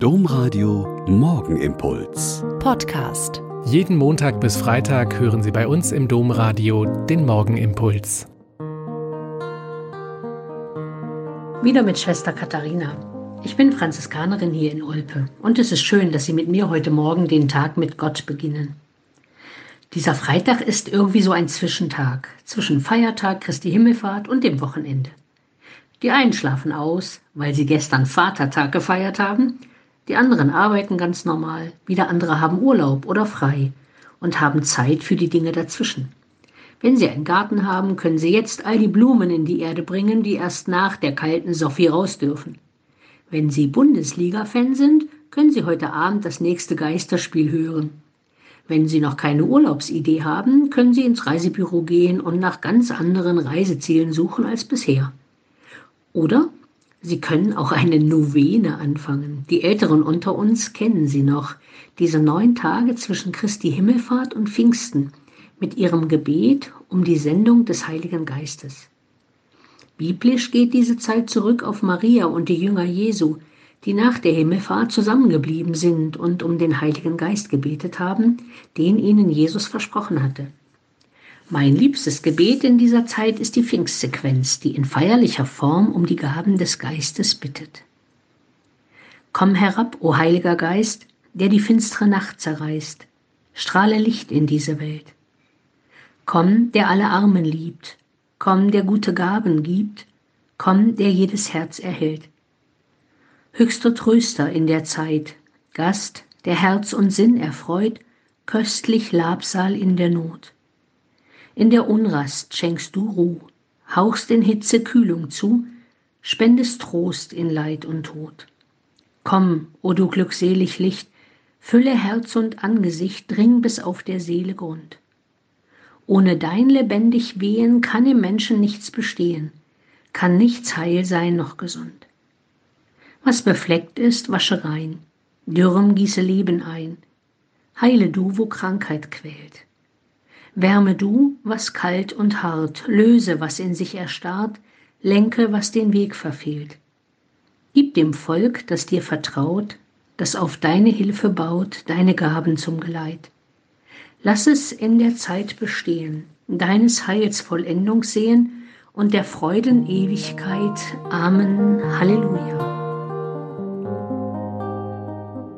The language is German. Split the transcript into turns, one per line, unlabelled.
Domradio Morgenimpuls.
Podcast.
Jeden Montag bis Freitag hören Sie bei uns im Domradio den Morgenimpuls.
Wieder mit Schwester Katharina. Ich bin Franziskanerin hier in Olpe und es ist schön, dass Sie mit mir heute Morgen den Tag mit Gott beginnen. Dieser Freitag ist irgendwie so ein Zwischentag zwischen Feiertag Christi Himmelfahrt und dem Wochenende. Die einen schlafen aus, weil sie gestern Vatertag gefeiert haben, die anderen arbeiten ganz normal, wieder andere haben Urlaub oder frei und haben Zeit für die Dinge dazwischen. Wenn Sie einen Garten haben, können Sie jetzt all die Blumen in die Erde bringen, die erst nach der kalten Sophie raus dürfen. Wenn Sie Bundesliga-Fan sind, können Sie heute Abend das nächste Geisterspiel hören. Wenn Sie noch keine Urlaubsidee haben, können Sie ins Reisebüro gehen und nach ganz anderen Reisezielen suchen als bisher. Oder Sie können auch eine Novene anfangen. Die Älteren unter uns kennen sie noch. Diese neun Tage zwischen Christi Himmelfahrt und Pfingsten mit ihrem Gebet um die Sendung des Heiligen Geistes. Biblisch geht diese Zeit zurück auf Maria und die Jünger Jesu, die nach der Himmelfahrt zusammengeblieben sind und um den Heiligen Geist gebetet haben, den ihnen Jesus versprochen hatte. Mein liebstes Gebet in dieser Zeit ist die Pfingstsequenz, die in feierlicher Form um die Gaben des Geistes bittet. Komm herab, o Heiliger Geist, der die finstere Nacht zerreißt, strahle Licht in diese Welt. Komm, der alle Armen liebt, komm, der gute Gaben gibt, komm, der jedes Herz erhält. Höchster Tröster in der Zeit, Gast, der Herz und Sinn erfreut, köstlich Labsal in der Not. In der Unrast schenkst du Ruh, hauchst in Hitze Kühlung zu, spendest Trost in Leid und Tod. Komm, o du glückselig Licht, fülle Herz und Angesicht, dring bis auf der Seele Grund. Ohne dein lebendig Wehen kann im Menschen nichts bestehen, kann nichts heil sein noch gesund. Was befleckt ist, wasche rein, dürrem gieße Leben ein, heile du, wo Krankheit quält. Wärme du, was kalt und hart, löse, was in sich erstarrt, lenke, was den Weg verfehlt. Gib dem Volk, das dir vertraut, das auf deine Hilfe baut, deine Gaben zum Geleit. Lass es in der Zeit bestehen, deines Heils Vollendung sehen und der Freuden Ewigkeit. Amen. Halleluja.